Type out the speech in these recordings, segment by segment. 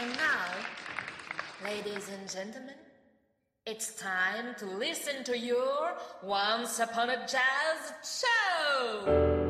And now, ladies and gentlemen, it's time to listen to your Once Upon a Jazz show!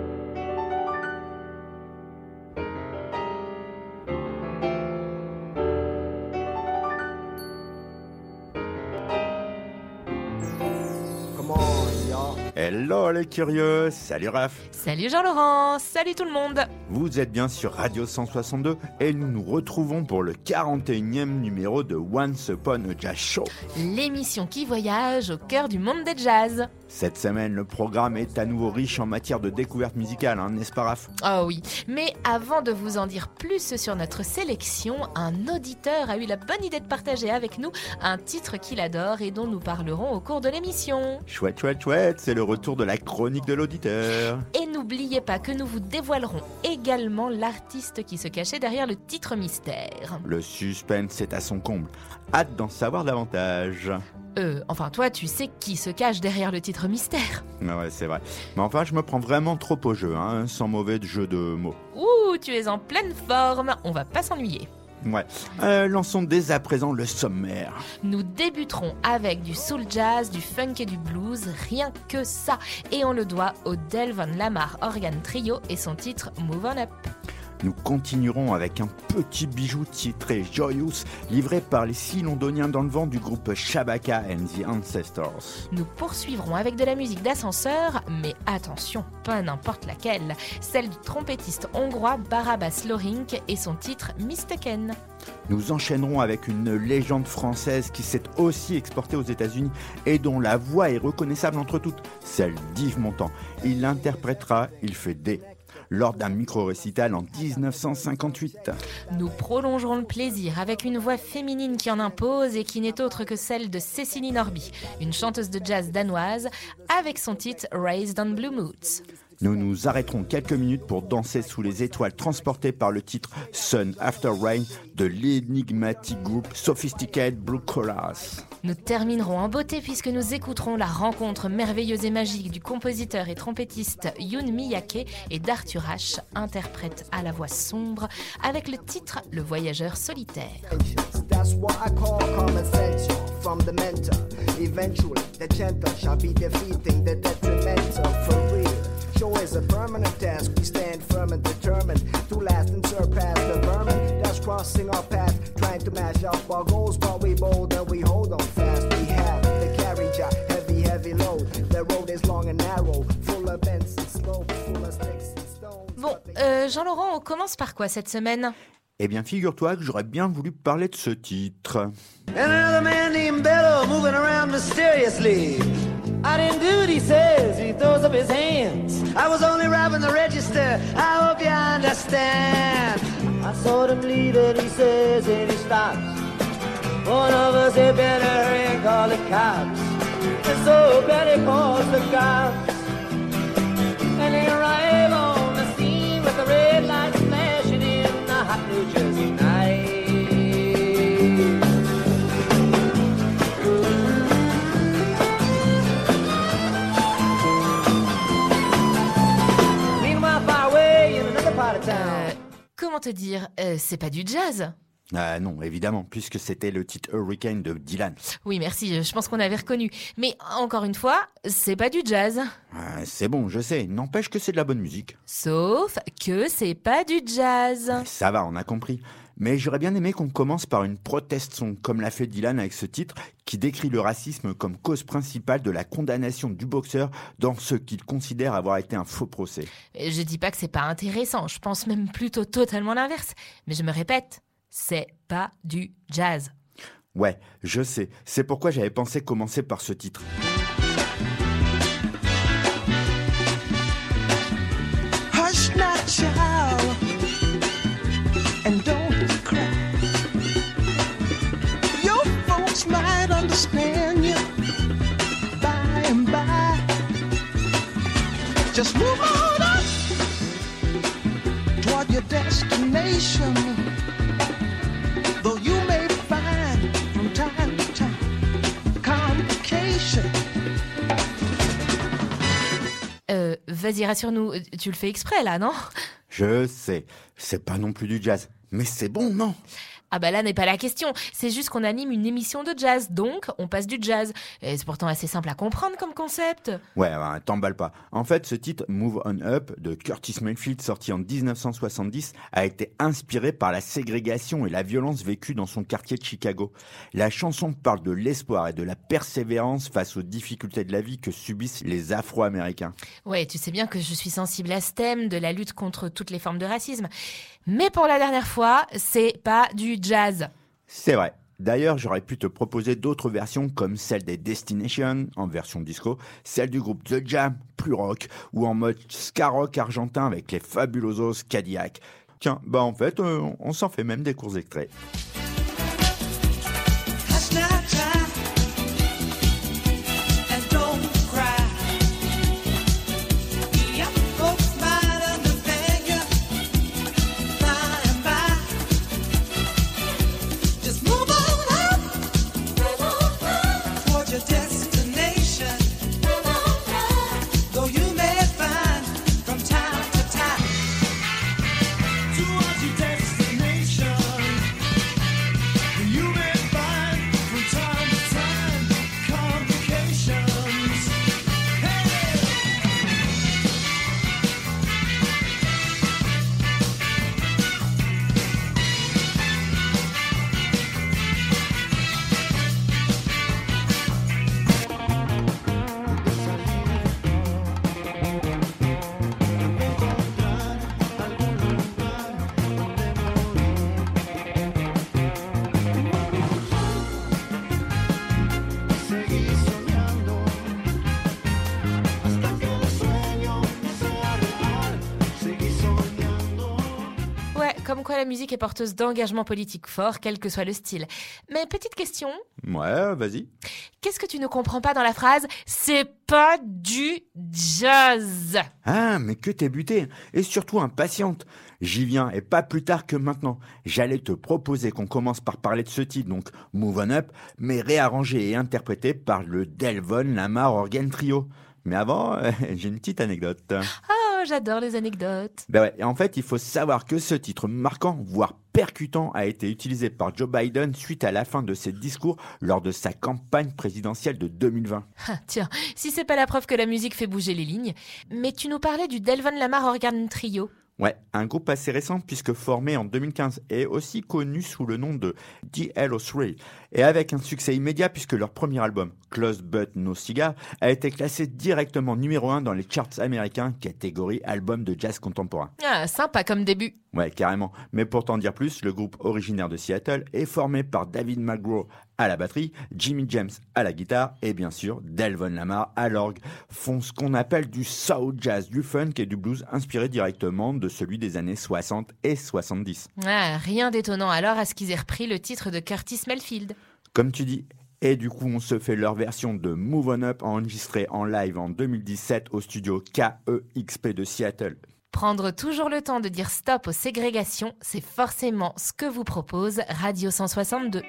Hello les curieux, salut Raph. Salut Jean-Laurent, salut tout le monde Vous êtes bien sur Radio 162 et nous nous retrouvons pour le 41e numéro de Once Upon a Jazz Show. L'émission qui voyage au cœur du monde des jazz. Cette semaine, le programme est à nouveau riche en matière de découverte musicale, hein, n'est-ce pas Raph? Oh oui, mais avant de vous en dire plus sur notre sélection, un auditeur a eu la bonne idée de partager avec nous un titre qu'il adore et dont nous parlerons au cours de l'émission. Chouette, chouette, chouette, c'est le retour de la chronique de l'auditeur. Et n'oubliez pas que nous vous dévoilerons également l'artiste qui se cachait derrière le titre mystère. Le suspense est à son comble. Hâte d'en savoir davantage. Euh, enfin, toi, tu sais qui se cache derrière le titre mystère. Ouais, c'est vrai. Mais enfin, je me prends vraiment trop au jeu, hein, sans mauvais jeu de mots. Ouh, tu es en pleine forme, on va pas s'ennuyer. Ouais. Euh, lançons dès à présent le sommaire. Nous débuterons avec du soul jazz, du funk et du blues, rien que ça. Et on le doit au Delvon Lamar Organ Trio et son titre Move On Up. Nous continuerons avec un petit bijou titré Joyous, livré par les six londoniens dans le vent du groupe Shabaka and the Ancestors. Nous poursuivrons avec de la musique d'ascenseur, mais attention, pas n'importe laquelle, celle du trompettiste hongrois Barabas Lorink et son titre Mistaken. Nous enchaînerons avec une légende française qui s'est aussi exportée aux États-Unis et dont la voix est reconnaissable entre toutes, celle d'Yves Montand. Il l'interprétera, il fait des lors d'un micro-récital en 1958. Nous prolongerons le plaisir avec une voix féminine qui en impose et qui n'est autre que celle de Cécilie Norby, une chanteuse de jazz danoise, avec son titre Raised on Blue Moods. Nous nous arrêterons quelques minutes pour danser sous les étoiles transportées par le titre Sun After Rain de l'énigmatique groupe Sophisticated Blue Chorus. Nous terminerons en beauté puisque nous écouterons la rencontre merveilleuse et magique du compositeur et trompettiste Yoon Miyake et d'Arthur H, interprète à la voix sombre, avec le titre Le voyageur solitaire. That's what I call common sense from the mentor. Eventually, the gentle shall be defeating the detrimental for real. Show is a permanent task. We stand firm and determined to last and surpass the vermin that's crossing our path, trying to mash up our goals. But we bold and we hold on fast. We have the carriage, a heavy, heavy load. The road is long and narrow, full of bends and slopes, full of sticks and stones. Bon, euh, Jean-Laurent, on commence par quoi cette semaine? Eh bien, figure-toi que j'aurais bien voulu parler de ce titre. And another man named Bello moving around mysteriously. I didn't do it, he says, he throws up his hands. I was only robbing the register, I hope you understand. I saw him leave and he says, and he stops. One of us had better hurry and call the cops. And so Betty calls the cops. And they arrive on the scene with the red lights flashing in the hot New Jersey night. Euh, Comment te dire euh, C'est pas du jazz Ah non, évidemment, puisque c'était le titre Hurricane de Dylan. Oui, merci, je pense qu'on avait reconnu. Mais encore une fois, c'est pas du jazz. Ah, c'est bon, je sais, n'empêche que c'est de la bonne musique. Sauf que c'est pas du jazz. Ça va, on a compris. Mais j'aurais bien aimé qu'on commence par une protest song, comme l'a fait Dylan avec ce titre, qui décrit le racisme comme cause principale de la condamnation du boxeur dans ce qu'il considère avoir été un faux procès. Je dis pas que c'est pas intéressant, je pense même plutôt totalement l'inverse. Mais je me répète, c'est pas du jazz. Ouais, je sais, c'est pourquoi j'avais pensé commencer par ce titre. Understand you by and by. Just move on up toward your destination. Though you may find from time to time complications. Euh, vas-y, rassure-nous, tu le fais exprès là, non? Je sais, c'est pas non plus du jazz, mais c'est bon, non? Ah bah là n'est pas la question, c'est juste qu'on anime une émission de jazz, donc on passe du jazz. Et c'est pourtant assez simple à comprendre comme concept. Ouais, ouais t'emballe pas. En fait, ce titre Move On Up de Curtis Mayfield, sorti en 1970, a été inspiré par la ségrégation et la violence vécue dans son quartier de Chicago. La chanson parle de l'espoir et de la persévérance face aux difficultés de la vie que subissent les Afro-Américains. Ouais, tu sais bien que je suis sensible à ce thème de la lutte contre toutes les formes de racisme. Mais pour la dernière fois, c'est pas du jazz. C'est vrai. D'ailleurs, j'aurais pu te proposer d'autres versions comme celle des Destination en version disco, celle du groupe The Jam, plus rock, ou en mode ska rock argentin avec les Fabulosos Cadillac. Tiens, bah en fait, euh, on s'en fait même des courts extraits. La musique est porteuse d'engagement politique fort, quel que soit le style. Mais petite question. Ouais, vas-y. Qu'est-ce que tu ne comprends pas dans la phrase C'est pas du jazz Ah, mais que t'es buté Et surtout impatiente J'y viens, et pas plus tard que maintenant. J'allais te proposer qu'on commence par parler de ce titre, donc Move On Up, mais réarrangé et interprété par le Delvon Lamar Organ Trio. Mais avant, j'ai une petite anecdote. Oh, j'adore les anecdotes. Ben ouais, et en fait, il faut savoir que ce titre marquant, voire percutant, a été utilisé par Joe Biden suite à la fin de ses discours lors de sa campagne présidentielle de 2020. Ah, tiens, si c'est pas la preuve que la musique fait bouger les lignes. Mais tu nous parlais du Delvon Lamar Organ Trio. Ouais, un groupe assez récent puisque formé en 2015 et aussi connu sous le nom de DLO3 et avec un succès immédiat puisque leur premier album, Close But No Cigar, a été classé directement numéro 1 dans les charts américains catégorie album de jazz contemporain. Ah, sympa comme début. Ouais, carrément. Mais pour t'en dire plus, le groupe originaire de Seattle est formé par David McGraw à la batterie, Jimmy James à la guitare et bien sûr Delvon Lamar à l'orgue. Font ce qu'on appelle du soul jazz, du funk et du blues inspiré directement de celui des années 60 et 70. Ah, rien d'étonnant alors à ce qu'ils aient repris le titre de Curtis Melfield. Comme tu dis, et du coup, on se fait leur version de Move On Up enregistrée en live en 2017 au studio KEXP de Seattle. Prendre toujours le temps de dire stop aux ségrégations, c'est forcément ce que vous propose Radio 162.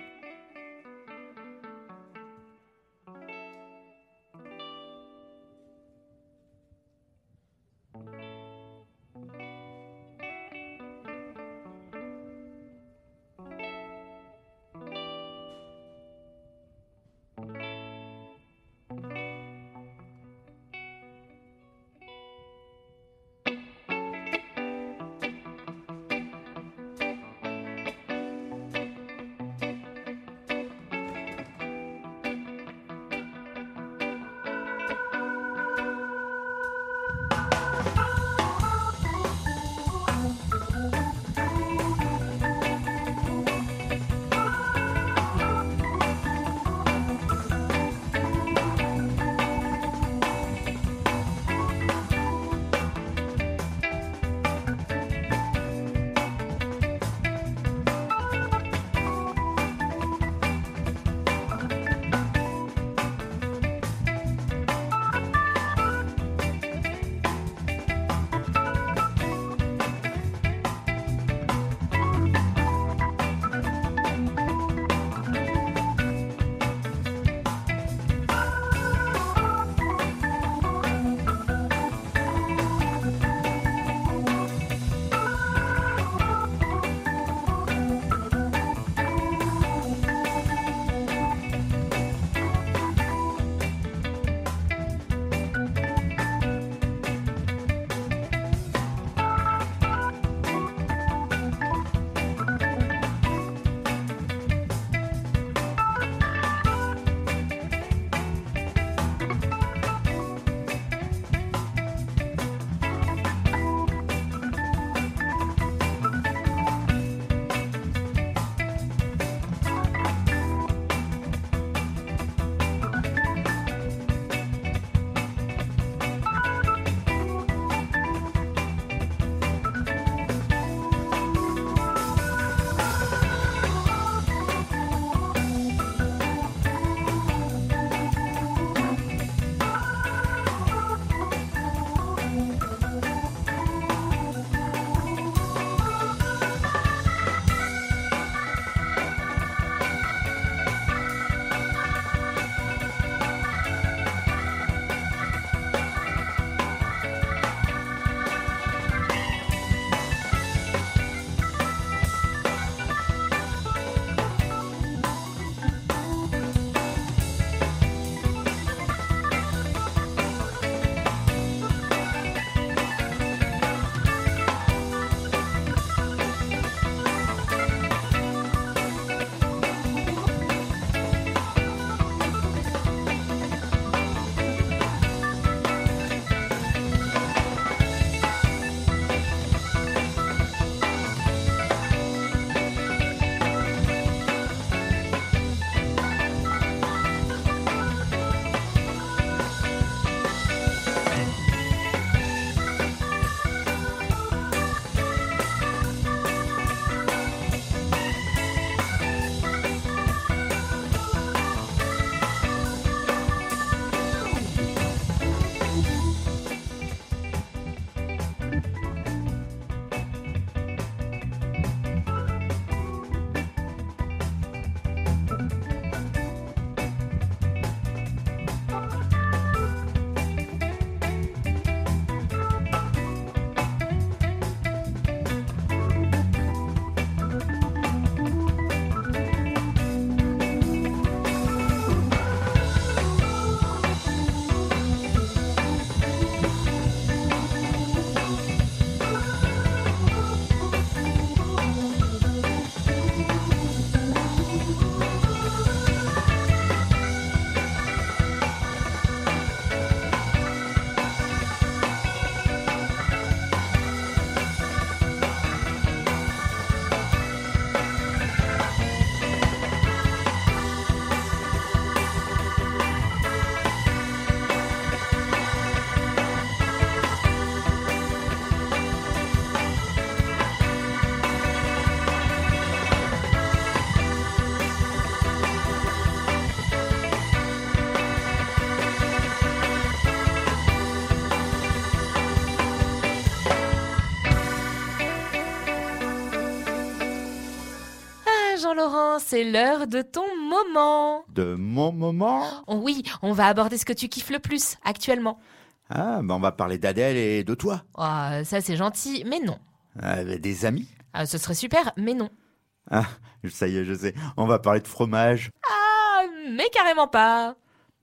C'est l'heure de ton moment. De mon moment Oh oui, on va aborder ce que tu kiffes le plus actuellement. Ah, ben on va parler d'Adèle et de toi. Oh, ça c'est gentil, mais non. Euh, des amis Ah, ce serait super, mais non. Ah, ça y est, je sais. On va parler de fromage. Ah, mais carrément pas.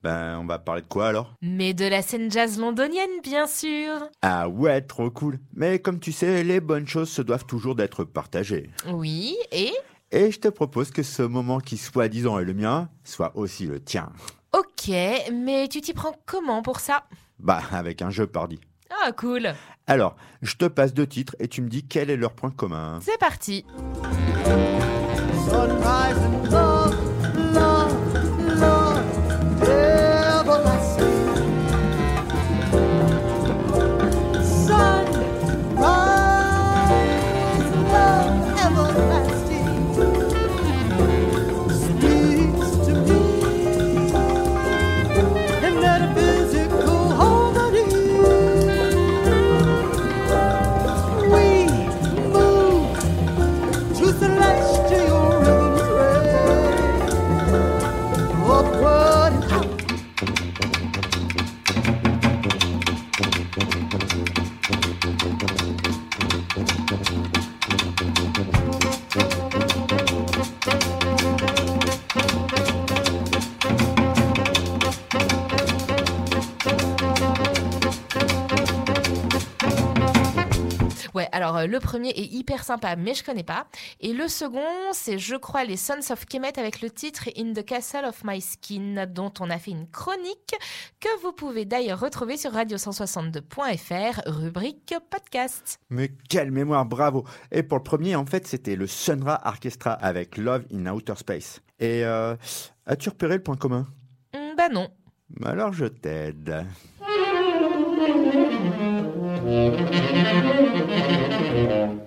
Ben, on va parler de quoi alors? Mais de la scène jazz londonienne, bien sûr. Ah ouais, trop cool. Mais comme tu sais, les bonnes choses se doivent toujours d'être partagées. Oui, et? Et je te propose que ce moment qui soi-disant est le mien soit aussi le tien. Ok, mais tu t'y prends comment pour ça? Bah, avec un jeu pardi. Ah, cool. Alors, je te passe deux titres et tu me dis quel est leur point commun. C'est parti. Sunrise and hyper sympa, mais je connais pas. Et le second, c'est, je crois, les Sons of Kemet avec le titre In the Castle of My Skin, dont on a fait une chronique que vous pouvez d'ailleurs retrouver sur radio162.fr, rubrique podcast. Mais quelle mémoire, bravo Et pour le premier, en fait, c'était le Sunra Orchestra avec Love in Outer Space. Et euh, as-tu repéré le point commun? Hmm, bah non. Alors je t'aide.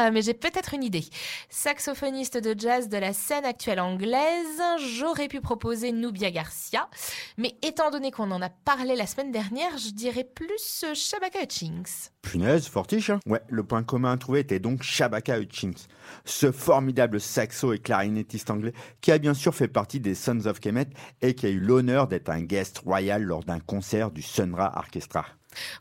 Ah, mais j'ai peut-être une idée. Saxophoniste de jazz de la scène actuelle anglaise, j'aurais pu proposer Nubia Garcia, mais étant donné qu'on en a parlé la semaine dernière, je dirais plus euh, Shabaka Hutchings. Punaise, fortiche hein Ouais, le point commun à trouver était donc Shabaka Hutchings, ce formidable saxo et clarinettiste anglais qui a bien sûr fait partie des Sons of Kemet et qui a eu l'honneur d'être un guest royal lors d'un concert du Sunra Orchestra.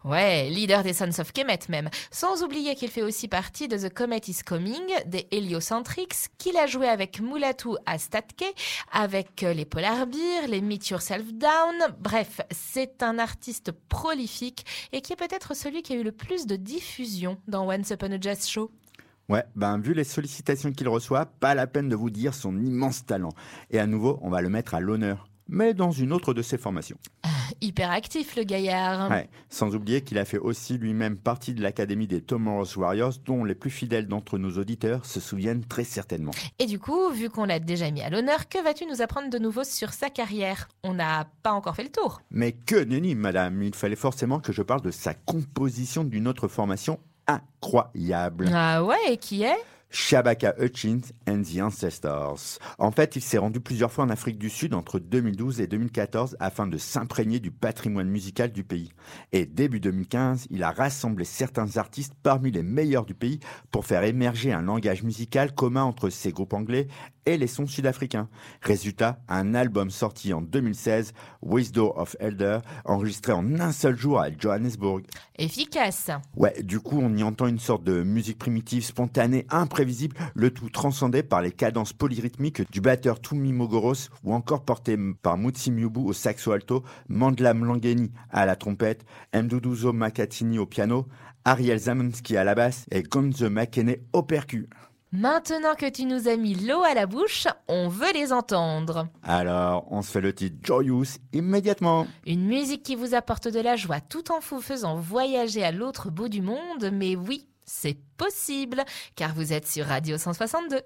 Ouais, leader des Sons of Kemet même. Sans oublier qu'il fait aussi partie de The Comet is Coming, des Heliocentrics, qu'il a joué avec Mulatu à Statke, avec euh, les Polar Bear, les Meet Yourself Down. Bref, c'est un artiste prolifique et qui est peut-être celui qui a eu le plus de diffusion dans Once Upon a Jazz Show. Ouais, ben vu les sollicitations qu'il reçoit, pas la peine de vous dire son immense talent. Et à nouveau, on va le mettre à l'honneur, mais dans une autre de ses formations. Hyper actif le gaillard. Ouais, sans oublier qu'il a fait aussi lui-même partie de l'académie des Tomorrow's Warriors, dont les plus fidèles d'entre nos auditeurs se souviennent très certainement. Et du coup, vu qu'on l'a déjà mis à l'honneur, que vas-tu nous apprendre de nouveau sur sa carrière? On n'a pas encore fait le tour. Mais que nenni, madame, il fallait forcément que je parle de sa composition d'une autre formation incroyable. Ah ouais, et qui est? Shabaka Hutchins and the Ancestors. En fait, il s'est rendu plusieurs fois en Afrique du Sud entre 2012 et 2014 afin de s'imprégner du patrimoine musical du pays. Et début 2015, il a rassemblé certains artistes parmi les meilleurs du pays pour faire émerger un langage musical commun entre ces groupes anglais et les sons sud-africains. Résultat, un album sorti en 2016, Wisdom of Elder, enregistré en un seul jour à Johannesburg. efficace. Ouais, du coup, on y entend une sorte de musique primitive, spontanée, imprévisible, le tout transcendé par les cadences polyrythmiques du batteur Tumi Mogoros ou encore porté par Mutsi Myubu au saxo alto, Mandla Mlangeni à la trompette, Mduduzo Makatini au piano, Ariel Zamonski à la basse et Gonzo Makene au percu. Maintenant que tu nous as mis l'eau à la bouche, on veut les entendre. Alors, on se fait le titre Joyous immédiatement. Une musique qui vous apporte de la joie tout en vous faisant voyager à l'autre bout du monde, mais oui, c'est possible, car vous êtes sur Radio 162.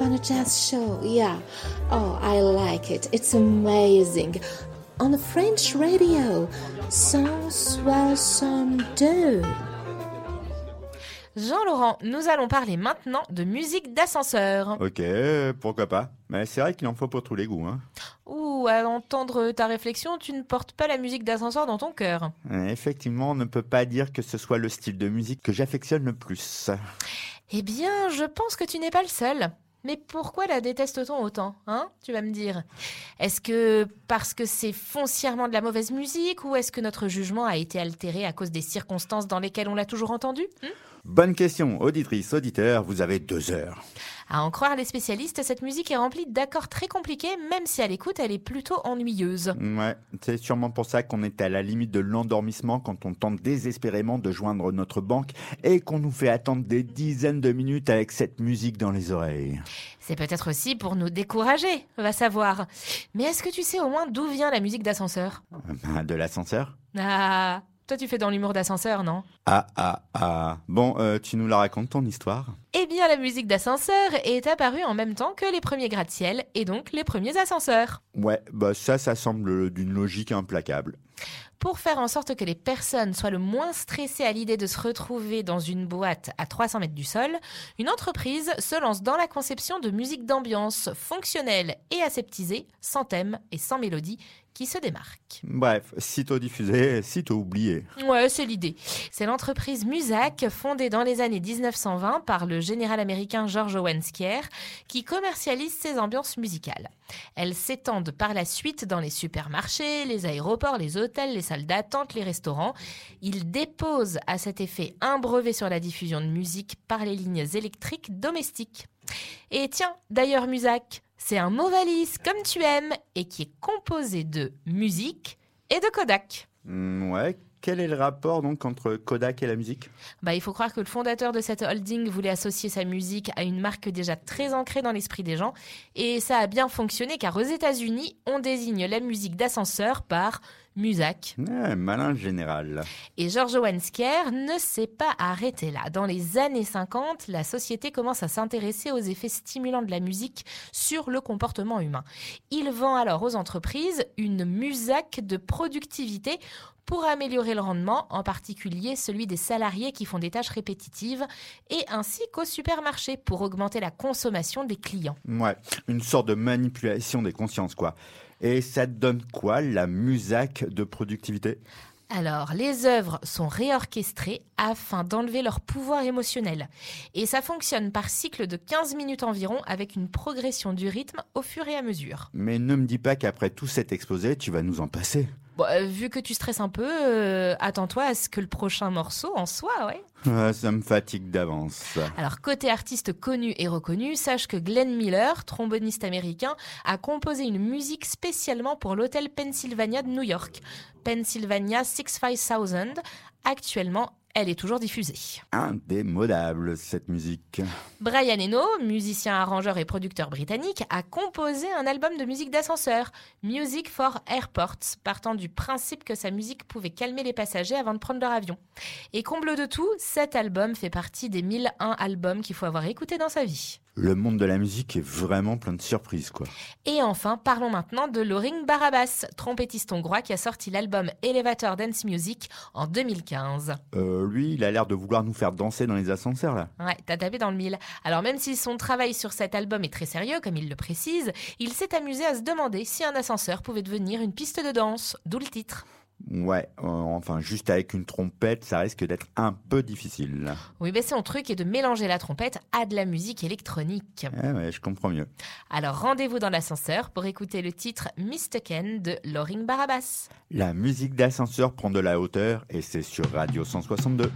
Upon a Jazz Show. Yeah. Oh, I like it. It's amazing. On the French radio. 162. Jean-Laurent, nous allons parler maintenant de musique d'ascenseur. Ok, pourquoi pas. Mais c'est vrai qu'il en faut pour tous les goûts. Hein. Ouh, à entendre ta réflexion, tu ne portes pas la musique d'ascenseur dans ton cœur. Effectivement, on ne peut pas dire que ce soit le style de musique que j'affectionne le plus. Eh bien, je pense que tu n'es pas le seul. Mais pourquoi la déteste-t-on autant, hein Tu vas me dire? Est-ce que parce que c'est foncièrement de la mauvaise musique ou est-ce que notre jugement a été altéré à cause des circonstances dans lesquelles on l'a toujours entendu? Hmm? Bonne question, auditrice, auditeur, vous avez deux heures. À en croire les spécialistes, cette musique est remplie d'accords très compliqués, même si à l'écoute elle est plutôt ennuyeuse. Ouais, c'est sûrement pour ça qu'on est à la limite de l'endormissement quand on tente désespérément de joindre notre banque et qu'on nous fait attendre des dizaines de minutes avec cette musique dans les oreilles. C'est peut-être aussi pour nous décourager, va savoir. Mais est-ce que tu sais au moins d'où vient la musique d'ascenseur? Ben, De l'ascenseur? Ah, toi tu fais dans l'humour d'ascenseur, non? Ah, ah, ah. Bon, euh, tu nous la racontes ton histoire? Eh bien, la musique d'ascenseur est apparue en même temps que les premiers gratte-ciel et donc les premiers ascenseurs. Ouais, bah ça, ça semble d'une logique implacable. Pour faire en sorte que les personnes soient le moins stressées à l'idée de se retrouver dans une boîte à 300 mètres du sol, une entreprise se lance dans la conception de musique d'ambiance fonctionnelle et aseptisée, sans thème et sans mélodie, qui se démarque. Bref, sitôt diffusé, sitôt oublié. Ouais, c'est l'idée. C'est l'entreprise Musac, fondée dans les années 1920 par le général américain George Owen Skier, qui commercialise ces ambiances musicales. Elles s'étendent par la suite dans les supermarchés, les aéroports, les hôtels, les salles d'attente, les restaurants. Il dépose à cet effet un brevet sur la diffusion de musique par les lignes électriques domestiques. Et tiens, d'ailleurs Musac, c'est un mot valise comme tu aimes et qui est composé de musique et de Kodak. Hmm, ouais, quel est le rapport donc entre Kodak et la musique? Bah, Il faut croire que le fondateur de cette holding voulait associer sa musique à une marque déjà très ancrée dans l'esprit des gens. Et ça a bien fonctionné car aux États-Unis, on désigne la musique d'ascenseur par Musac. Ouais, malin général. Et George Wensker ne s'est pas arrêté là. Dans les années 50, la société commence à s'intéresser aux effets stimulants de la musique sur le comportement humain. Il vend alors aux entreprises une Musac de productivité pour améliorer le rendement, en particulier celui des salariés qui font des tâches répétitives, et ainsi qu'au supermarché pour augmenter la consommation des clients. Ouais, une sorte de manipulation des consciences, quoi. Et ça donne quoi, la musac de productivité? Alors, les œuvres sont réorchestrées afin d'enlever leur pouvoir émotionnel. Et ça fonctionne par cycle de 15 minutes environ avec une progression du rythme au fur et à mesure. Mais ne me dis pas qu'après tout cet exposé, tu vas nous en passer. Euh, vu que tu stresses un peu, euh, attends-toi à ce que le prochain morceau en soit, ouais. ça me fatigue d'avance. Alors, côté artiste connu et reconnu, sache que Glenn Miller, tromboniste américain, a composé une musique spécialement pour l'hôtel Pennsylvania de New York. Pennsylvania 65000, actuellement elle est toujours diffusée. Indémodable, cette musique. Brian Eno, musicien, arrangeur et producteur britannique, a composé un album de musique d'ascenseur, Music for Airports, partant du principe que sa musique pouvait calmer les passagers avant de prendre leur avion. Et comble de tout, cet album fait partie des 1001 albums qu'il faut avoir écoutés dans sa vie. Le monde de la musique est vraiment plein de surprises, quoi. Et enfin, parlons maintenant de Loring Barabas, trompettiste hongrois qui a sorti l'album Elevator Dance Music en 2015. Euh, lui, il a l'air de vouloir nous faire danser dans les ascenseurs, là. Ouais, t'as tapé dans le mille. Alors même si son travail sur cet album est très sérieux, comme il le précise, il s'est amusé à se demander si un ascenseur pouvait devenir une piste de danse, d'où le titre. Ouais, euh, enfin juste avec une trompette, ça risque d'être un peu difficile. Oui, mais son truc est de mélanger la trompette à de la musique électronique. Ouais, ouais, je comprends mieux. Alors rendez-vous dans l'ascenseur pour écouter le titre Ken de Loring Barabas. La musique d'ascenseur prend de la hauteur et c'est sur Radio 162.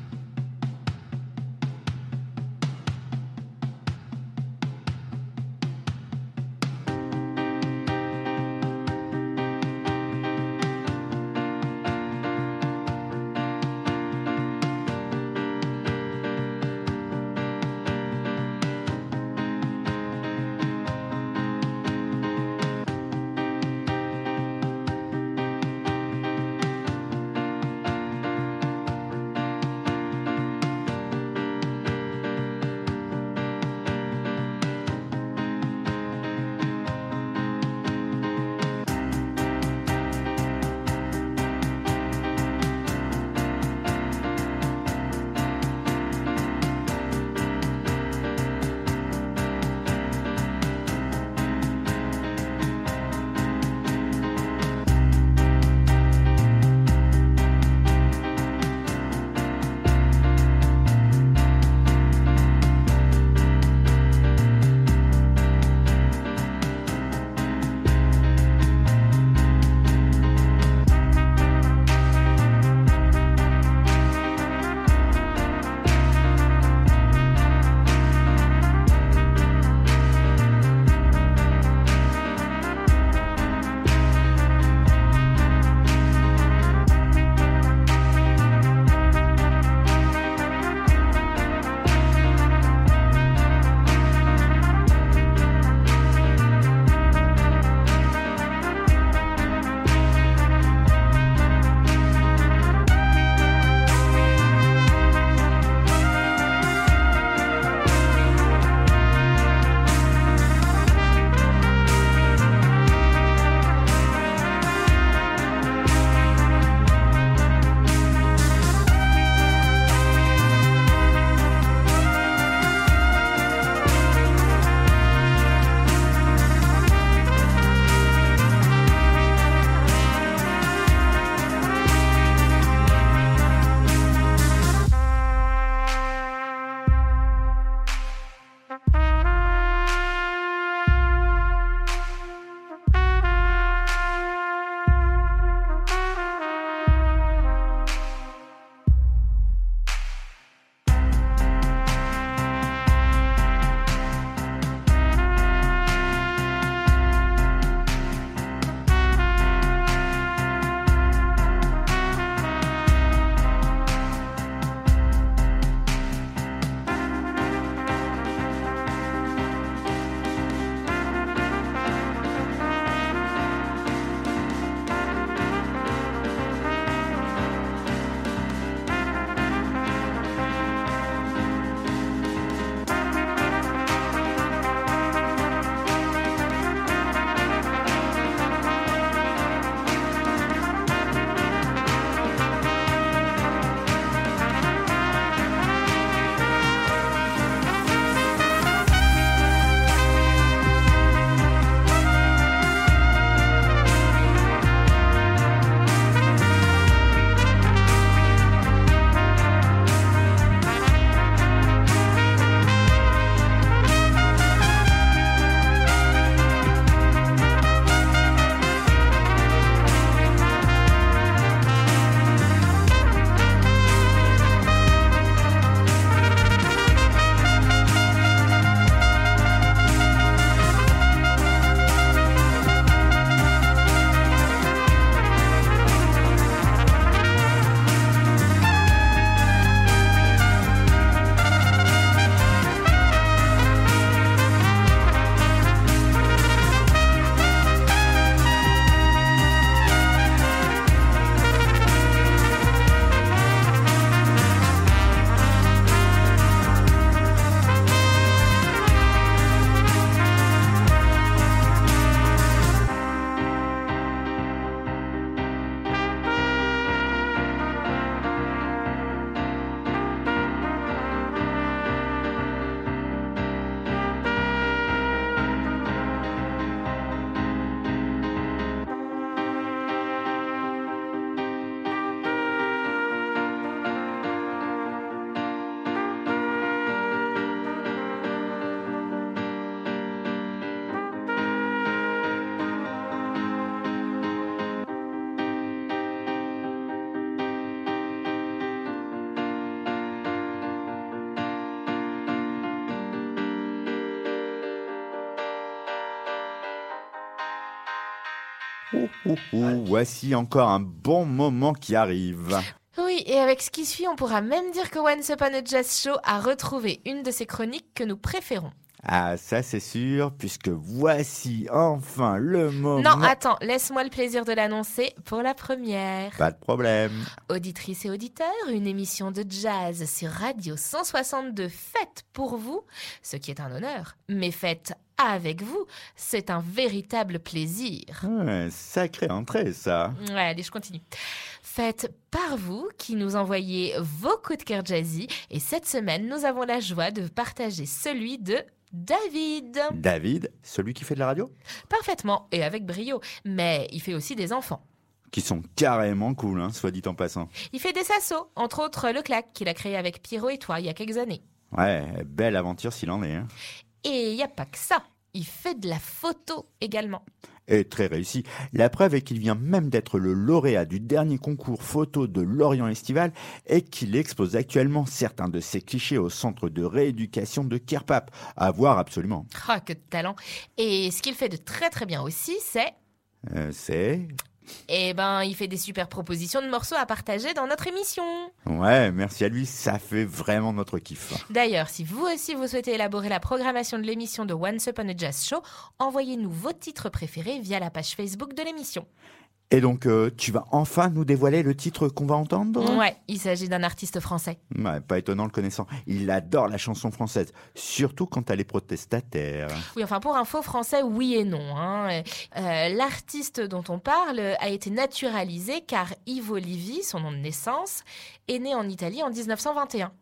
Ouh, ouh, voici encore un bon moment qui arrive. Oui, et avec ce qui suit, on pourra même dire que Once Upon a Jazz Show a retrouvé une de ses chroniques que nous préférons. Ah, ça c'est sûr, puisque voici enfin le moment. Non, attends, laisse-moi le plaisir de l'annoncer pour la première. Pas de problème. Auditrices et auditeurs, une émission de jazz sur Radio 162 faite pour vous, ce qui est un honneur, mais faite avec vous, c'est un véritable plaisir. Ouais, sacrée entrée, ça. Ouais, allez, je continue. Faite par vous qui nous envoyez vos coups de cœur jazzy et cette semaine, nous avons la joie de partager celui de David. David, celui qui fait de la radio? Parfaitement et avec brio, mais il fait aussi des enfants. Qui sont carrément cool, hein, soit dit en passant. Il fait des sassos, entre autres le clac qu'il a créé avec Pierrot et toi il y a quelques années. Ouais, belle aventure s'il en est. Hein. Et il n'y a pas que ça, il fait de la photo également. Et très réussi. La preuve est qu'il vient même d'être le lauréat du dernier concours photo de Lorient Estival et qu'il expose actuellement certains de ses clichés au centre de rééducation de Kerpap. À voir absolument. Ah, que de talent. Et ce qu'il fait de très très bien aussi, c'est... Euh, c'est... Eh ben, il fait des super propositions de morceaux à partager dans notre émission. Ouais, merci à lui, ça fait vraiment notre kiff. D'ailleurs, si vous aussi vous souhaitez élaborer la programmation de l'émission de Once Upon a Jazz Show, envoyez-nous vos titres préférés via la page Facebook de l'émission. Et donc, euh, tu vas enfin nous dévoiler le titre qu'on va entendre? Ouais, il s'agit d'un artiste français. Ouais, pas étonnant le connaissant. Il adore la chanson française, surtout quand elle est protestataire. Oui, enfin pour faux français, oui et non. hein. Euh, L'artiste dont on parle a été naturalisé car Ivo Livi, son nom de naissance, est né en Italie en 1921.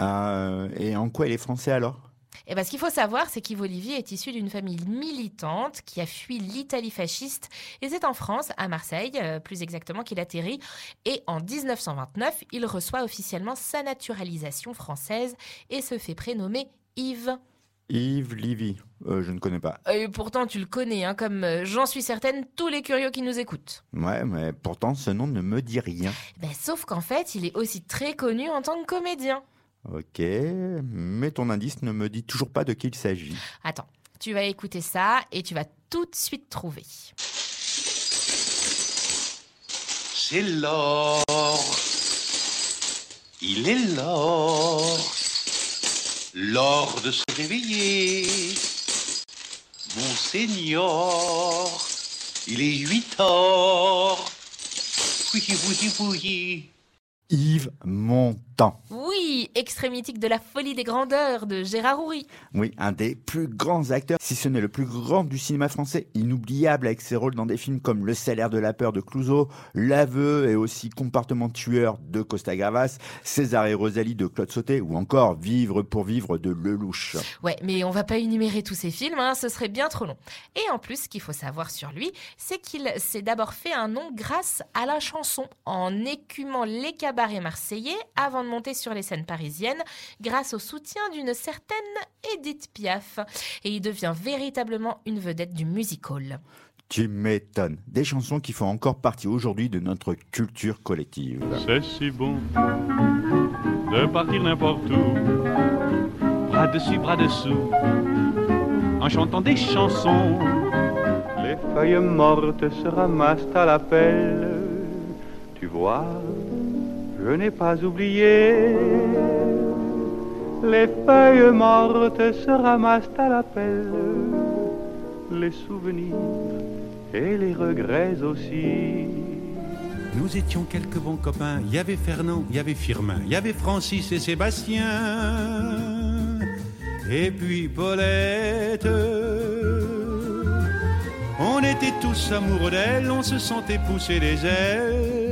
Euh, et en quoi il est français alors? Et ben, ce qu'il faut savoir, c'est qu'Ivo Livi est issu d'une famille militante qui a fui l'Italie fasciste et c'est en France, à Marseille, euh, plus exactement, qu'il atterrit. Et en 1929, il reçoit officiellement sa naturalisation française et se fait prénommer Yves. Yves Livy, Euh, je ne connais pas. Et pourtant, tu le connais, hein, comme euh, j'en suis certaine, tous les curieux qui nous écoutent. Ouais, mais pourtant ce nom ne me dit rien. Ben, sauf qu'en fait, il est aussi très connu en tant que comédien. Ok, mais ton indice ne me dit toujours pas de qui il s'agit. Attends, tu vas écouter ça et tu vas tout de suite trouver. C'est l'or. Il est l'or. L'or de se réveiller. Mon seigneur, il est huit heures. Oui, oui, oui. Yves Montand. Oui, mythique de la folie des grandeurs de Gérard Houry. Oui, un des plus grands acteurs, si ce n'est le plus grand du cinéma français, inoubliable avec ses rôles dans des films comme Le salaire de la peur de Clouseau, L'aveu et aussi Comportement tueur de Costa Gavras, César et Rosalie de Claude Sauté ou encore Vivre pour vivre de Lelouch. Ouais, mais on va pas énumérer tous ces films, hein, ce serait bien trop long. Et en plus, ce qu'il faut savoir sur lui, c'est qu'il s'est d'abord fait un nom grâce à la chanson, en écumant les cabarets marseillais avant de monter sur les scènes parisiennes, grâce au soutien d'une certaine Edith Piaf. Et il devient véritablement une vedette du music hall. Tu m'étonnes. Des chansons qui font encore partie aujourd'hui de notre culture collective. C'est si bon de partir n'importe où, bras dessus, bras dessous, en chantant des chansons. Les feuilles mortes se ramassent à la pelle. Tu vois, je n'ai pas oublié. Les feuilles mortes se ramassent à la pelle. Les souvenirs et les regrets aussi. Nous étions quelques bons copains. Il y avait Fernand, il y avait Firmin, il y avait Francis et Sébastien. Et puis Paulette. On était tous amoureux d'elle, on se sentait pousser les ailes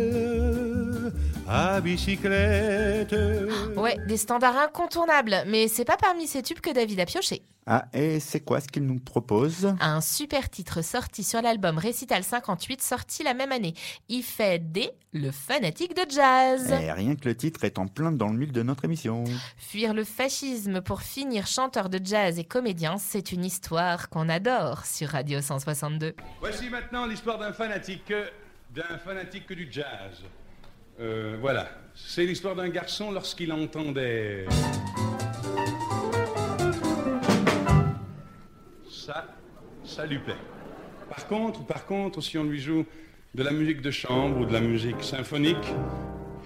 à bicyclette. Ouais, des standards incontournables, mais c'est pas parmi ces tubes que David a pioché. Ah, et c'est quoi ce qu'il nous propose? Un super titre sorti sur l'album Récital 58, sorti la même année. Il fait des Le fanatique de jazz. Eh, Rien que le titre est en plein dans le mille de notre émission. Fuir le fascisme pour finir chanteur de jazz et comédien, c'est une histoire qu'on adore sur Radio 162. Voici maintenant l'histoire d'un fanatique, euh, d'un fanatique du jazz. Euh, voilà, c'est l'histoire d'un garçon lorsqu'il entendait. Ça, ça lui plaît. Par contre, par contre, si on lui joue de la musique de chambre ou de la musique symphonique,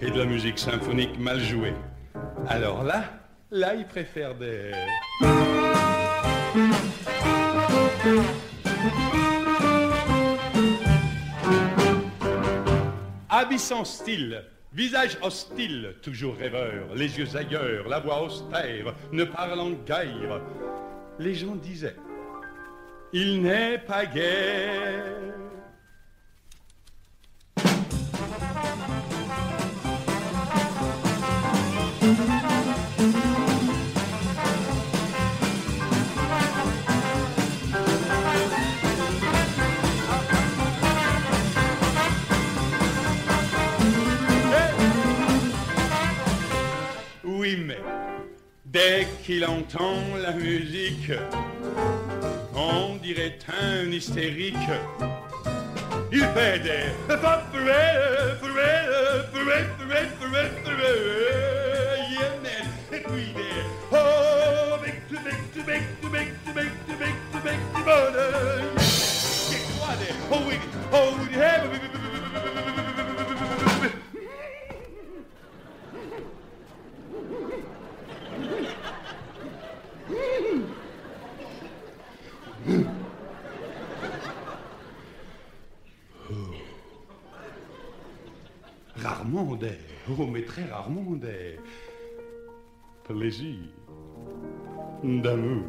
et de la musique symphonique mal jouée, alors là, là, il préfère des... Habit sans style, visage hostile, toujours rêveur, les yeux ailleurs, la voix austère, ne parlant guère. Les gens disaient, il n'est pas guère. Dès qu'il entend la musique, on dirait un hystérique. Il fait des oh oh oh oh, mais très rarement des plaisirs d'amour.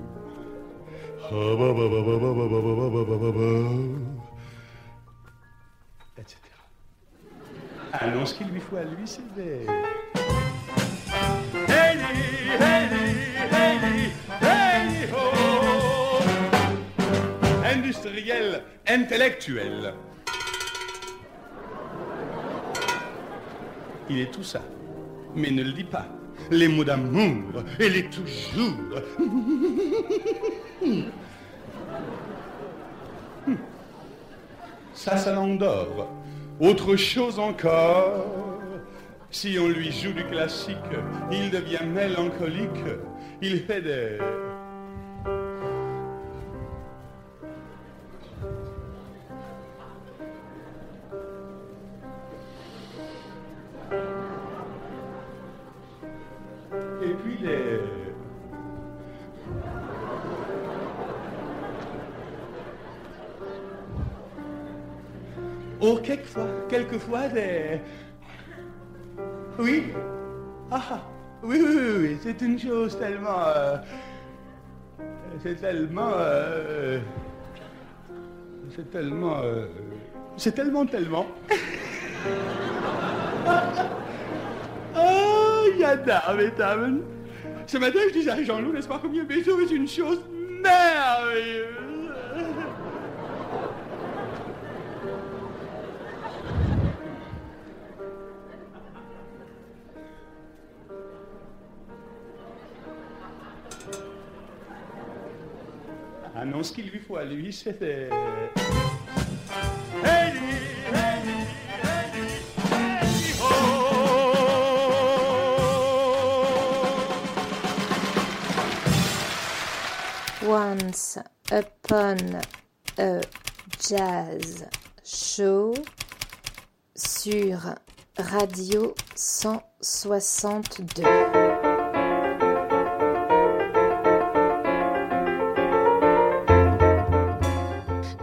Etc. Alors, ce qu'il lui faut à lui, c'est des. industriel, intellectuel. Il est tout ça, mais ne le dit pas. Les mots d'amour, elle est toujours. Ça, ça l'endort. Autre chose encore, si on lui joue du classique, il devient mélancolique, il fait des... Oui Ah, oui, oui, oui, oui, c'est une chose tellement... euh, c'est tellement... euh, c'est tellement... euh, c'est tellement, tellement... Oh, j'adore Beethoven. Ce matin, je disais à Jean-Loup, n'est-ce pas, combien Beethoven est une chose merveilleuse. Ce qu'il lui faut à lui, c'était... Once upon a jazz show sur Radio 162.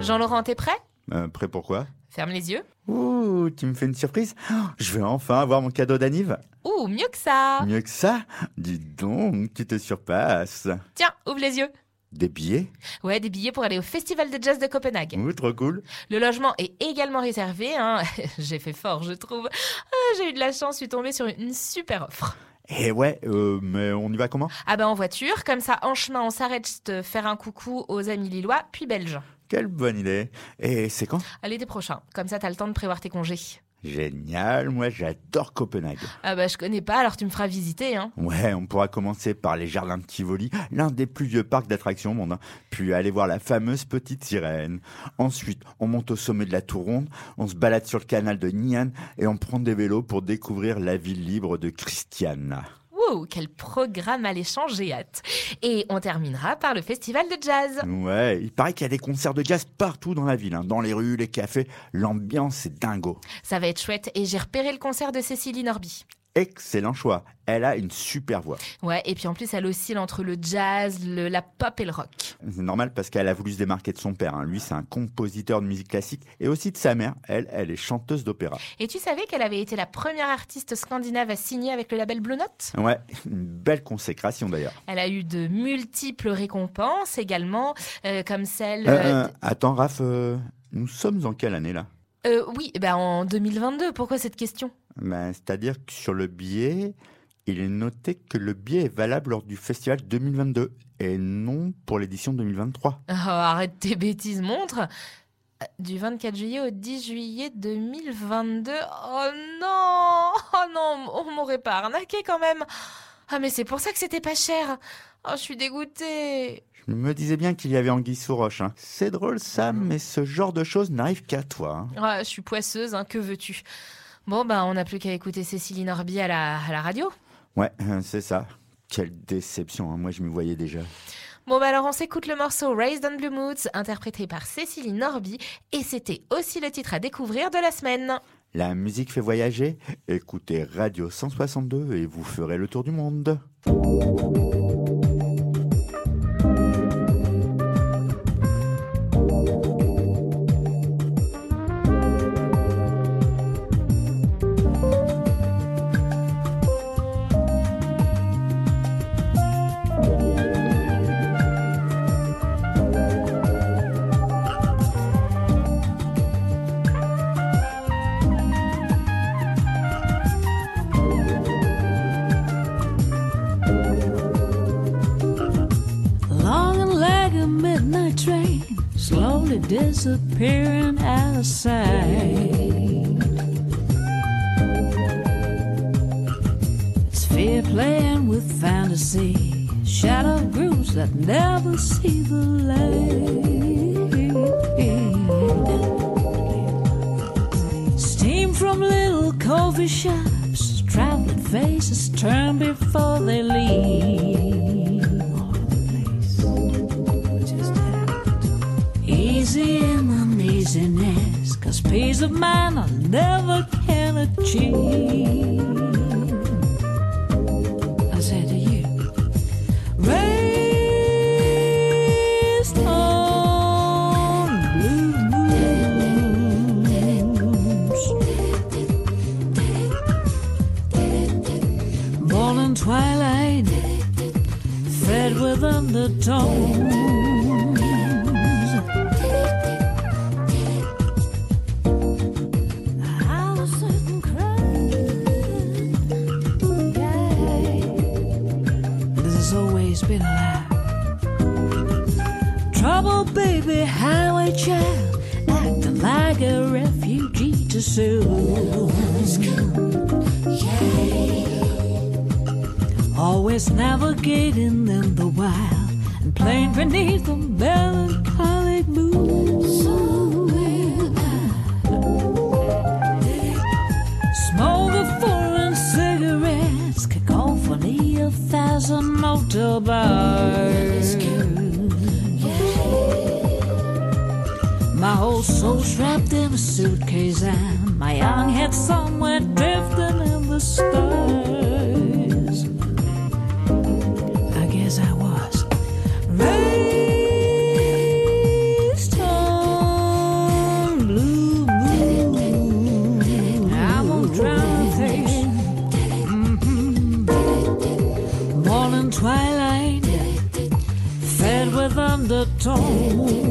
Jean-Laurent, t'es prêt? Euh, prêt pour quoi? Ferme les yeux. Ouh, tu me fais une surprise Oh, Je vais enfin avoir mon cadeau d'anniv. Ouh, mieux que ça. Mieux que ça? Dis donc, tu te surpasses. Tiens, ouvre les yeux. Des billets? Ouais, des billets pour aller au Festival de Jazz de Copenhague. Ouh, trop cool. Le logement est également réservé. Hein. J'ai fait fort, je trouve. Ah, J'ai eu de la chance, je suis tombée sur une super offre. Eh ouais, euh, mais on y va comment? Ah ben en voiture, comme ça en chemin on s'arrête te faire un coucou aux amis lillois, puis belges. Quelle bonne idée. Et c'est quand? À l'été prochain, comme ça t'as le temps de prévoir tes congés. Génial, moi j'adore Copenhague. Ah bah je connais pas, alors tu me feras visiter. Hein. Ouais, on pourra commencer par les jardins de Tivoli, l'un des plus vieux parcs d'attractions au monde, hein. puis aller voir la fameuse petite sirène. Ensuite, on monte au sommet de la Tour Ronde, on se balade sur le canal de Nian et on prend des vélos pour découvrir la ville libre de Christiana. Wouh, quel programme alléchant, j'ai hâte. Et on terminera par le festival de jazz. Ouais, il paraît qu'il y a des concerts de jazz partout dans la ville, hein. dans les rues, les cafés. L'ambiance est dingo. Ça va être chouette et j'ai repéré le concert de Cécilie Norby. Excellent choix. Elle a une super voix. Ouais, et puis en plus, elle oscille entre le jazz, le- la pop et le rock. C'est normal parce qu'elle a voulu se démarquer de son père. hein. Lui, c'est un compositeur de musique classique et aussi de sa mère. Elle, elle est chanteuse d'opéra. Et tu savais qu'elle avait été la première artiste scandinave à signer avec le label Blue Note? Ouais, une belle consécration d'ailleurs. Elle a eu de multiples récompenses également, euh, comme celle... Euh, euh, attends, Raph, nous sommes en quelle année là? Oui, bah en 2022. Pourquoi cette question? Ben, C'est-à-dire que sur le billet, il est noté que le billet est valable lors du festival 2022 et non pour l'édition 2023. Oh, Arrête tes bêtises, montre Euh, Du 24 juillet au 10 juillet 2022. Oh non Oh non, on m'aurait pas arnaqué quand même Ah mais c'est pour ça que c'était pas cher Oh, je suis dégoûtée Je me disais bien qu'il y avait Anguille sous roche. hein. C'est drôle ça, mais ce genre de choses n'arrive qu'à toi. hein. Ah, Je suis poisseuse, hein, que veux-tu? Bon, bah on n'a plus qu'à écouter Cécilie Norby à la, à la radio. Ouais, c'est ça. Quelle déception, hein. moi je m'y voyais déjà. Bon, bah alors on s'écoute le morceau Raised on Blue Moods, interprété par Cécilie Norby, et c'était aussi le titre à découvrir de la semaine. La musique fait voyager Écoutez Radio 162 et vous ferez le tour du monde. Beneath the melancholic moon. Smoke foreign cigarettes could go for near a thousand motorbikes. My whole soul's wrapped in a suitcase and my young head somewhere drifting in the stars. song.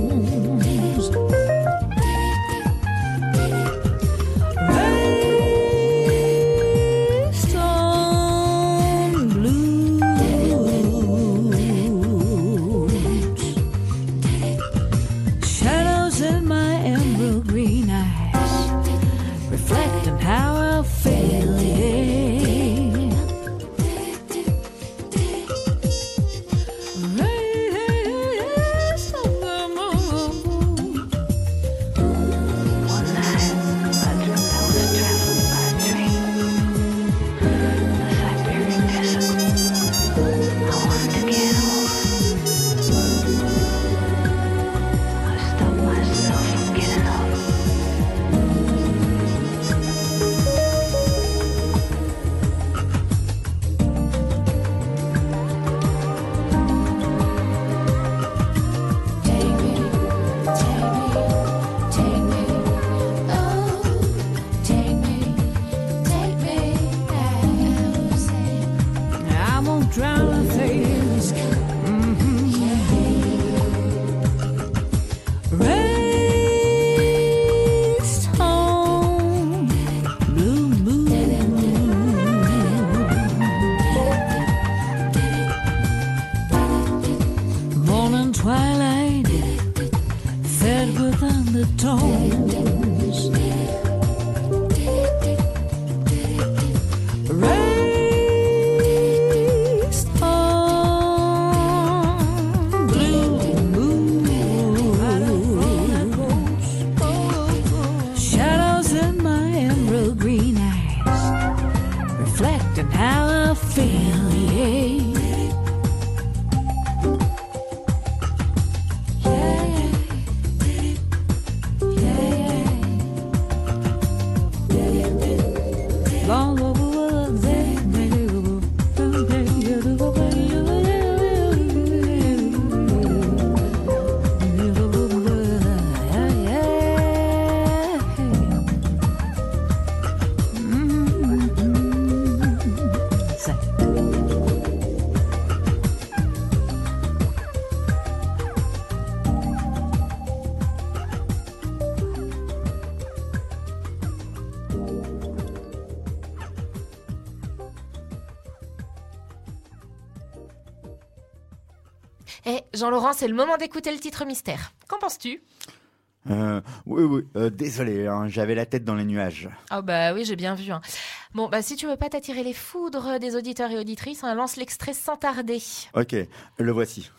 C'est le moment d'écouter le titre mystère. Qu'en penses-tu? Euh, oui, oui, euh, désolé, hein, j'avais la tête dans les nuages. Ah bah oui, j'ai bien vu. hein. Bon, bah si tu veux pas t'attirer les foudres des auditeurs et auditrices, hein, lance l'extrait sans tarder. Ok, le voici.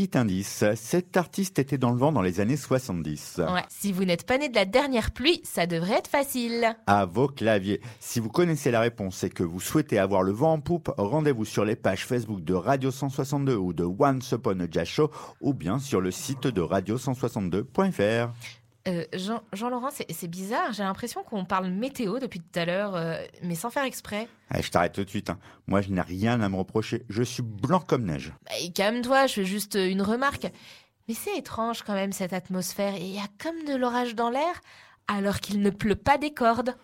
Petit indice, cet artiste était dans le vent dans les années 70. Ouais. Si vous n'êtes pas né de la dernière pluie, ça devrait être facile. À vos claviers. Si vous connaissez la réponse et que vous souhaitez avoir le vent en poupe, rendez-vous sur les pages Facebook de Radio 162 ou de Once Upon a Jazz Show ou bien sur le site de radio162.fr. Euh, Jean- Jean-Laurent, c'est c'est bizarre. J'ai l'impression qu'on parle météo depuis tout à l'heure, euh, mais sans faire exprès. Allez, je t'arrête tout de suite. hein. Moi, je n'ai rien à me reprocher. Je suis blanc comme neige. Bah, calme-toi, je fais juste euh, une remarque. Mais c'est étrange quand même cette atmosphère. Il y a comme de l'orage dans l'air, alors qu'il ne pleut pas des cordes.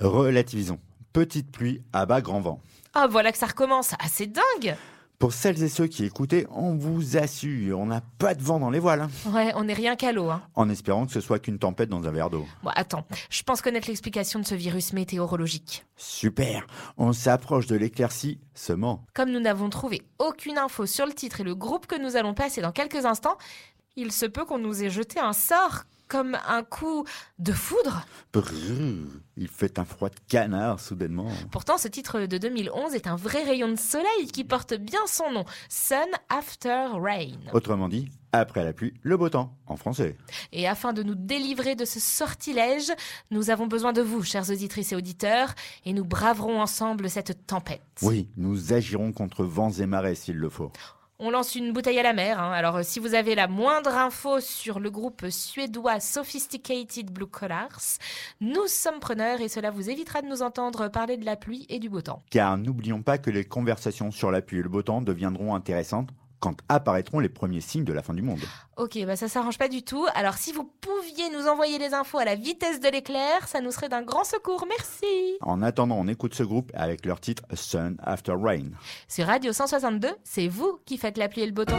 Relativisons. Petite pluie à bas grand vent. Ah, voilà que ça recommence. Ah, c'est dingue Pour celles et ceux qui écoutaient, on vous assure, on n'a pas de vent dans les voiles. hein. Ouais, on n'est rien qu'à l'eau. Hein. En espérant que ce soit qu'une tempête dans un verre d'eau. Bon, attends, je pense connaître l'explication de ce virus météorologique. Super, on s'approche de l'éclaircie seulement. Comme nous n'avons trouvé aucune info sur le titre et le groupe que nous allons passer dans quelques instants, il se peut qu'on nous ait jeté un sort comme un coup de foudre. Brrr, il fait un froid de canard soudainement. Pourtant, ce titre de 2011 est un vrai rayon de soleil qui porte bien son nom, Sun After Rain. Autrement dit, après la pluie, le beau temps, en français. Et afin de nous délivrer de ce sortilège, nous avons besoin de vous, chers auditrices et auditeurs, et nous braverons ensemble cette tempête. Oui, nous agirons contre vents et marées s'il le faut. On lance une bouteille à la mer. hein. Alors, euh, si vous avez la moindre info sur le groupe suédois Sophisticated Blue Collars, nous sommes preneurs et cela vous évitera de nous entendre parler de la pluie et du beau temps. Car n'oublions pas que les conversations sur la pluie et le beau temps deviendront intéressantes quand apparaîtront les premiers signes de la fin du monde. Ok, bah ça s'arrange pas du tout. Alors, si vous pouviez nous envoyer les infos à la vitesse de l'éclair, ça nous serait d'un grand secours. Merci. En attendant, on écoute ce groupe avec leur titre Sun After Rain. Sur Radio 162, c'est vous qui faites la pluie et le beau temps.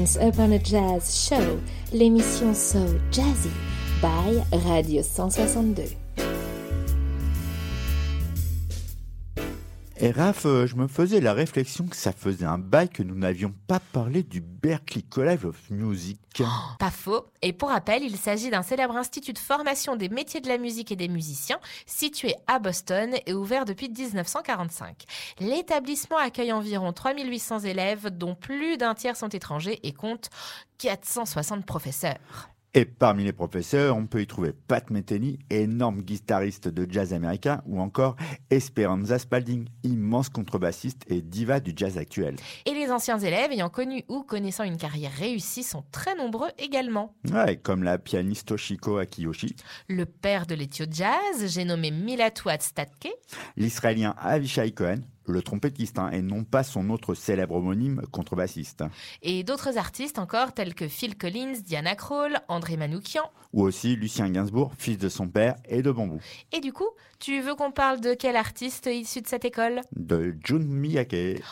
Once Upon a Jazz Show, l'émission So Jazzy by Radio 162. Euh, je me faisais la réflexion que ça faisait un bail que nous n'avions pas parlé du Berklee College of Music. Pas faux. Et pour rappel, il s'agit d'un célèbre institut de formation des métiers de la musique et des musiciens situé à Boston et ouvert depuis 1945. L'établissement accueille environ 3800 élèves dont plus d'un tiers sont étrangers et compte 460 professeurs. Et parmi les professeurs, on peut y trouver Pat Metheny, énorme guitariste de jazz américain, ou encore Esperanza Spalding, immense contrebassiste et diva du jazz actuel. Et les anciens élèves ayant connu ou connaissant une carrière réussie sont très nombreux également. Ouais, comme la pianiste Toshiko Akiyoshi, Le père de l'Ethio Jazz, j'ai nommé Milatuat Statke, l'Israélien Avishai Cohen, le trompettiste, hein, et non pas son autre célèbre homonyme contrebassiste, et d'autres artistes encore tels que Phil Collins, Diana Krall, André Manoukian. ou aussi Lucien Gainsbourg, fils de son père et de Bambou, Et du coup, tu veux qu'on parle de quel artiste issu de cette école? De Jun Miyake.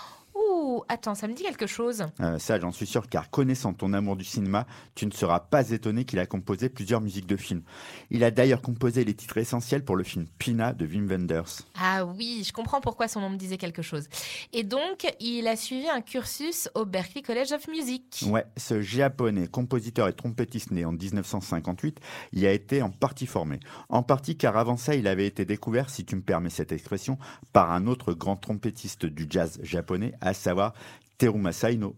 Attends, ça me dit quelque chose. Euh, ça, j'en suis sûr, car connaissant ton amour du cinéma, tu ne seras pas étonné qu'il a composé plusieurs musiques de films. Il a d'ailleurs composé les titres essentiels pour le film Pina de Wim Wenders. Ah oui, je comprends pourquoi son nom me disait quelque chose. Et donc, il a suivi un cursus au Berklee College of Music. Ouais, ce japonais, compositeur et trompettiste né en 1958, y a été en partie formé. En partie car avant ça, il avait été découvert, si tu me permets cette expression, par un autre grand trompettiste du jazz japonais, à savoir Teruma Saino.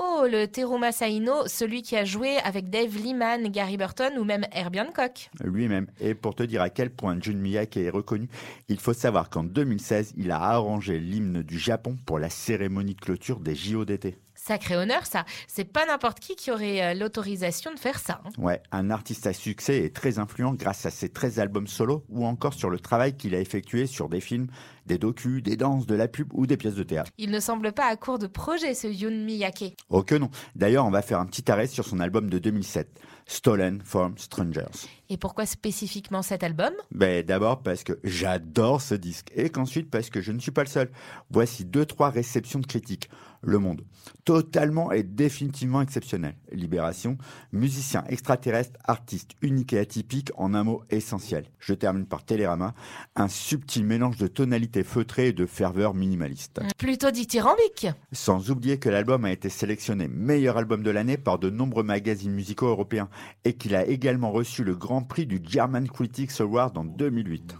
Oh, le Teruma Saino, celui qui a joué avec Dave Liman, Gary Burton ou même Herbie Hancock. lui-même. Et pour te dire à quel point Jun Miyake est reconnu, il faut savoir qu'en 2016, il a arrangé l'hymne du Japon pour la cérémonie de clôture des JO d'été. Sacré honneur, ça. C'est pas n'importe qui qui aurait euh, l'autorisation de faire ça. hein. Ouais, un artiste à succès et très influent grâce à ses 13 albums solo ou encore sur le travail qu'il a effectué sur des films, des docus, des danses, de la pub ou des pièces de théâtre. Il ne semble pas à court de projets, ce Yun Miyake. Oh que non. D'ailleurs, on va faire un petit arrêt sur son album de 2007, Stolen from Strangers. Et pourquoi spécifiquement cet album? Ben, d'abord parce que j'adore ce disque et qu'ensuite parce que je ne suis pas le seul. Voici deux, trois réceptions de critiques. Le Monde, totalement et définitivement exceptionnel. Libération, musicien extraterrestre, artiste unique et atypique, en un mot essentiel. Je termine par Télérama, un subtil mélange de tonalités feutrées et de ferveur minimaliste. Plutôt dithyrambique. Sans oublier que l'album a été sélectionné meilleur album de l'année par de nombreux magazines musicaux européens et qu'il a également reçu le grand prix du German Critics Award en 2008.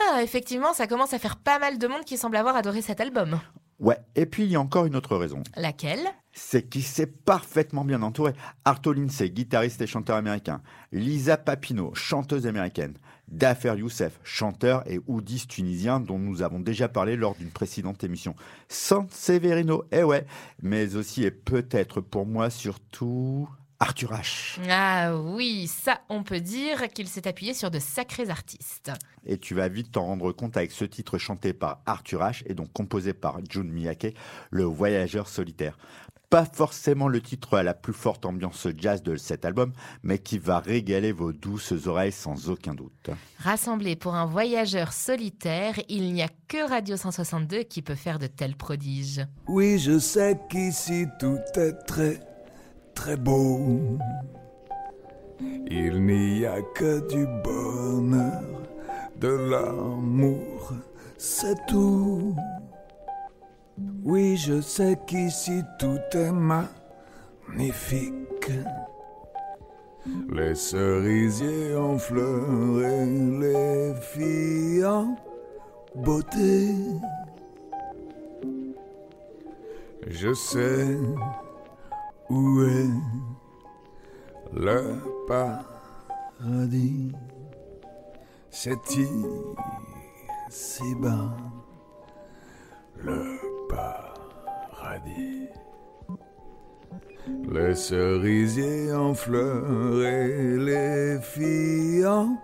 Ah, effectivement, ça commence à faire pas mal de monde qui semble avoir adoré cet album. Ouais, et puis il y a encore une autre raison. Laquelle? C'est qu'il s'est parfaitement bien entouré. Arto Lindsay, guitariste et chanteur américain. Lisa Papineau, chanteuse américaine. Dafer Youssef, chanteur et oudiste tunisien dont nous avons déjà parlé lors d'une précédente émission. San Severino, eh ouais, mais aussi et peut-être pour moi surtout Arthur H. Ah oui, ça, on peut dire qu'il s'est appuyé sur de sacrés artistes. Et tu vas vite t'en rendre compte avec ce titre chanté par Arthur H et donc composé par Jun Miyake, Le Voyageur solitaire. Pas forcément le titre à la plus forte ambiance jazz de cet album, mais qui va régaler vos douces oreilles sans aucun doute. Rassemblé pour un voyageur solitaire, il n'y a que Radio 162 qui peut faire de tels prodiges. Oui, je sais qu'ici tout est très, très beau. Il n'y a que du bonheur, de l'amour, c'est tout. Oui, je sais qu'ici tout est magnifique. Les cerisiers en fleurs et les filles en beauté. Je sais où est le paradis? C'est ici bas le paradis. Les cerisiers en fleurs et les filles en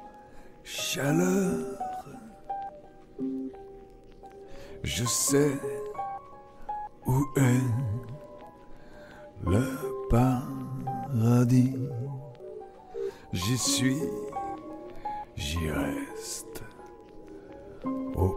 chaleur. Je sais où est le paradis. J'y suis, j'y reste au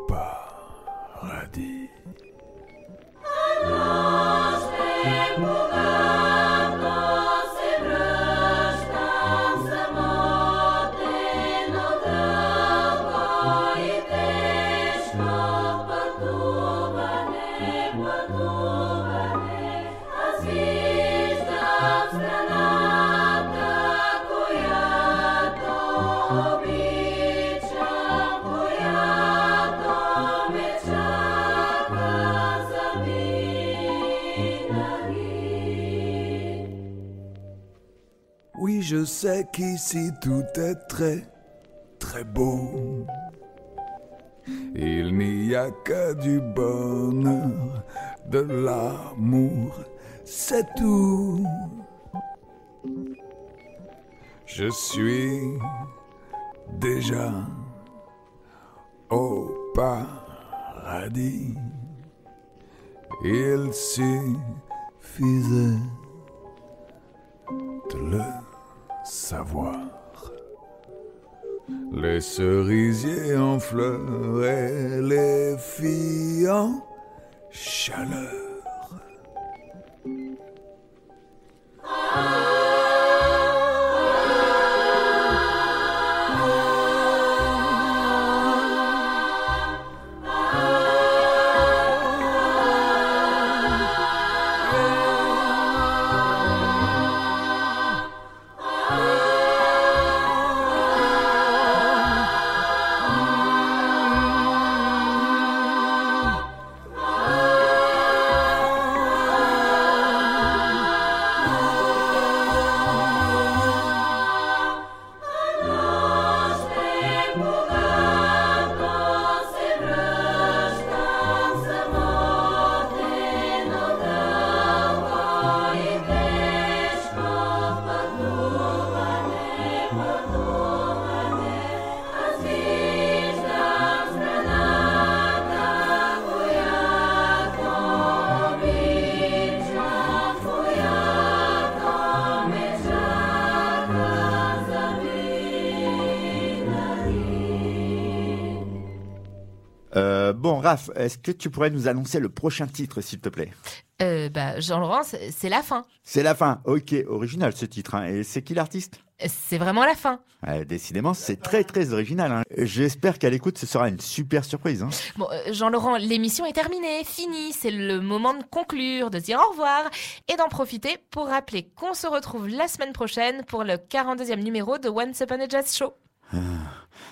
sais qu'ici tout est très, très beau. Il n'y a que du bonheur, de l'amour, c'est tout. Je suis déjà au paradis. Il suffisait de le savoir. Les cerisiers en fleurs et les filles en chaleur. Raph, est-ce que tu pourrais nous annoncer le prochain titre, s'il te plaît? Euh, bah, Jean-Laurent, c'est la fin. C'est la fin. Ok, original ce titre. hein. Et c'est qui l'artiste? C'est vraiment la fin. Décidément, c'est très très original. hein. J'espère qu'à l'écoute, ce sera une super surprise. hein. Bon, euh, Jean-Laurent, l'émission est terminée, finie. C'est le moment de conclure, de dire au revoir et d'en profiter pour rappeler qu'on se retrouve la semaine prochaine pour le 42e numéro de Once Upon a Jazz Show.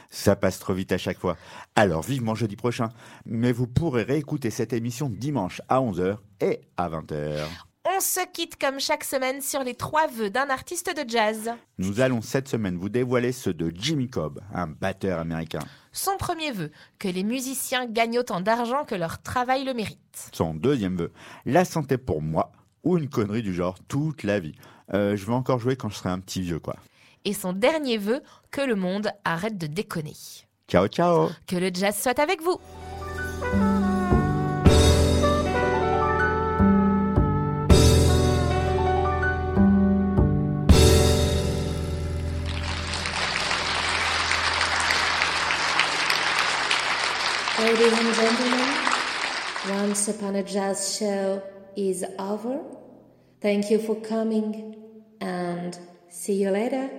Ça passe trop vite à chaque fois. Alors vivement jeudi prochain. Mais vous pourrez réécouter cette émission dimanche à 11h et à 20h. On se quitte comme chaque semaine sur les trois vœux d'un artiste de jazz. Nous allons cette semaine vous dévoiler ceux de Jimmy Cobb, un batteur américain. Son premier vœu, que les musiciens gagnent autant d'argent que leur travail le mérite. Son deuxième vœu, la santé pour moi, ou une connerie du genre toute la vie. Euh, je vais encore jouer quand je serai un petit vieux, quoi. Et son dernier vœu, que le monde arrête de déconner. Ciao, ciao Que le jazz soit avec vous. Ladies and gentlemen, Once Upon a Jazz show is over. Thank you for coming and see you later.